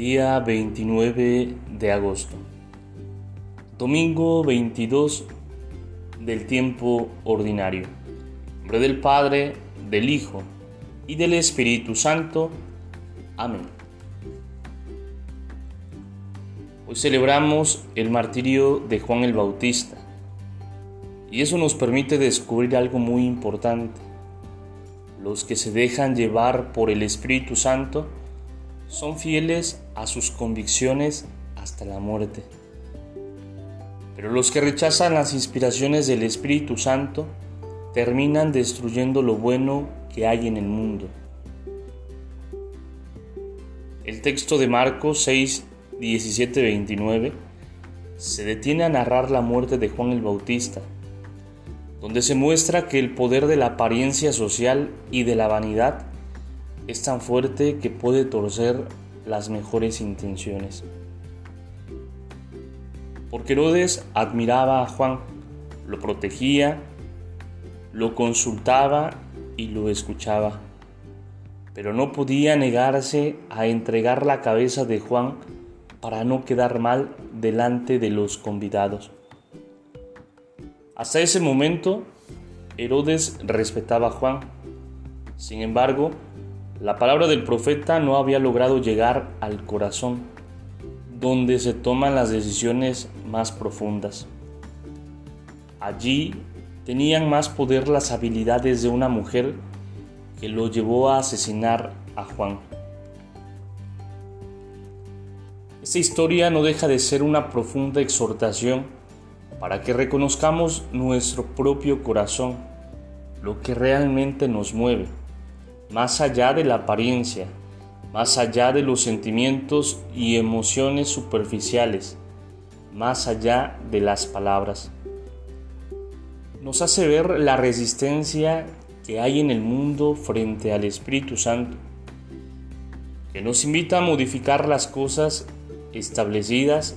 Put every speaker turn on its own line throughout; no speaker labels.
Día 29 de agosto. Domingo 22 del tiempo ordinario. Nombre del Padre, del Hijo y del Espíritu Santo. Amén. Hoy celebramos el martirio de Juan el Bautista y eso nos permite descubrir algo muy importante. Los que se dejan llevar por el Espíritu Santo son fieles a sus convicciones hasta la muerte. Pero los que rechazan las inspiraciones del Espíritu Santo terminan destruyendo lo bueno que hay en el mundo. El texto de Marcos 6, 17, 29 se detiene a narrar la muerte de Juan el Bautista, donde se muestra que el poder de la apariencia social y de la vanidad es tan fuerte que puede torcer las mejores intenciones. Porque Herodes admiraba a Juan, lo protegía, lo consultaba y lo escuchaba, pero no podía negarse a entregar la cabeza de Juan para no quedar mal delante de los convidados. Hasta ese momento, Herodes respetaba a Juan. Sin embargo, la palabra del profeta no había logrado llegar al corazón, donde se toman las decisiones más profundas. Allí tenían más poder las habilidades de una mujer que lo llevó a asesinar a Juan. Esta historia no deja de ser una profunda exhortación para que reconozcamos nuestro propio corazón, lo que realmente nos mueve más allá de la apariencia, más allá de los sentimientos y emociones superficiales, más allá de las palabras. Nos hace ver la resistencia que hay en el mundo frente al Espíritu Santo, que nos invita a modificar las cosas establecidas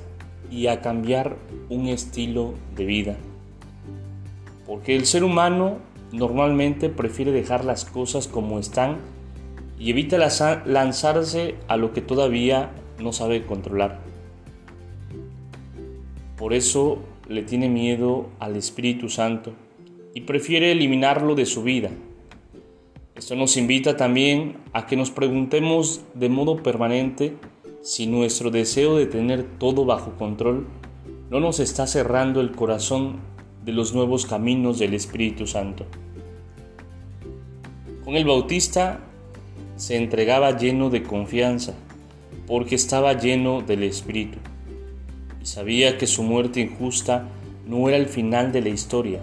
y a cambiar un estilo de vida. Porque el ser humano normalmente prefiere dejar las cosas como están y evita lanzarse a lo que todavía no sabe controlar. Por eso le tiene miedo al Espíritu Santo y prefiere eliminarlo de su vida. Esto nos invita también a que nos preguntemos de modo permanente si nuestro deseo de tener todo bajo control no nos está cerrando el corazón de los nuevos caminos del Espíritu Santo. Con el Bautista se entregaba lleno de confianza, porque estaba lleno del Espíritu, y sabía que su muerte injusta no era el final de la historia.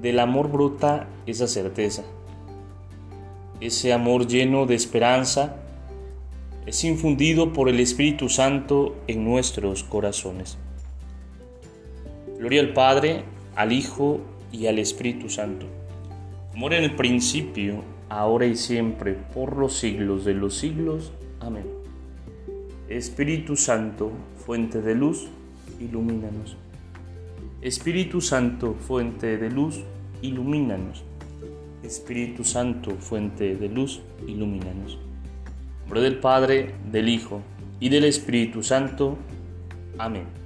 Del amor brota esa certeza. Ese amor lleno de esperanza es infundido por el Espíritu Santo en nuestros corazones. Gloria al Padre, al Hijo y al Espíritu Santo como en el principio, ahora y siempre, por los siglos de los siglos. Amén. Espíritu Santo, fuente de luz, ilumínanos. Espíritu Santo, fuente de luz, ilumínanos. Espíritu Santo, fuente de luz, ilumínanos. En nombre del Padre, del Hijo y del Espíritu Santo. Amén.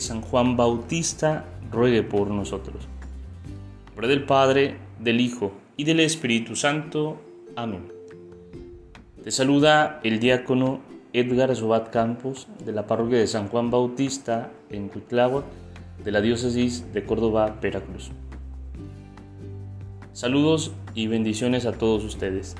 San Juan Bautista ruegue por nosotros. En nombre del Padre, del Hijo y del Espíritu Santo. Amén. Te saluda el diácono Edgar Zobat Campos de la parroquia de San Juan Bautista en Cuitláhuac de la diócesis de Córdoba, Veracruz. Saludos y bendiciones a todos ustedes.